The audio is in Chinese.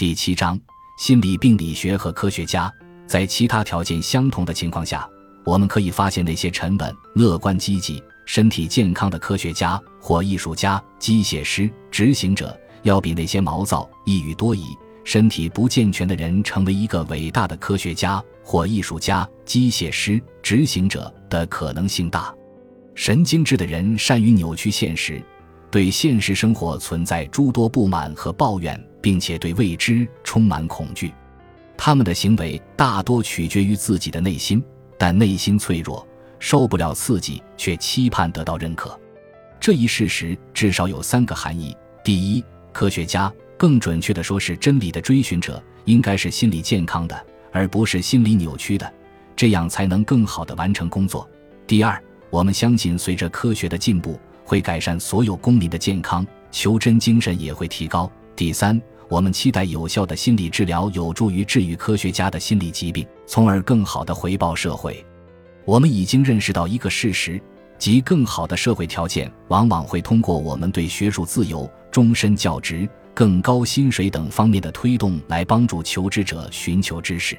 第七章心理病理学和科学家。在其他条件相同的情况下，我们可以发现那些沉稳、乐观、积极、身体健康的科学家或艺术家、机械师、执行者，要比那些毛躁、抑郁多疑、身体不健全的人成为一个伟大的科学家或艺术家、机械师、执行者的可能性大。神经质的人善于扭曲现实，对现实生活存在诸多不满和抱怨。并且对未知充满恐惧，他们的行为大多取决于自己的内心，但内心脆弱，受不了刺激，却期盼得到认可。这一事实至少有三个含义：第一，科学家，更准确地说是真理的追寻者，应该是心理健康的，而不是心理扭曲的，这样才能更好地完成工作；第二，我们相信随着科学的进步，会改善所有公民的健康，求真精神也会提高。第三，我们期待有效的心理治疗有助于治愈科学家的心理疾病，从而更好的回报社会。我们已经认识到一个事实，即更好的社会条件往往会通过我们对学术自由、终身教职、更高薪水等方面的推动来帮助求职者寻求知识。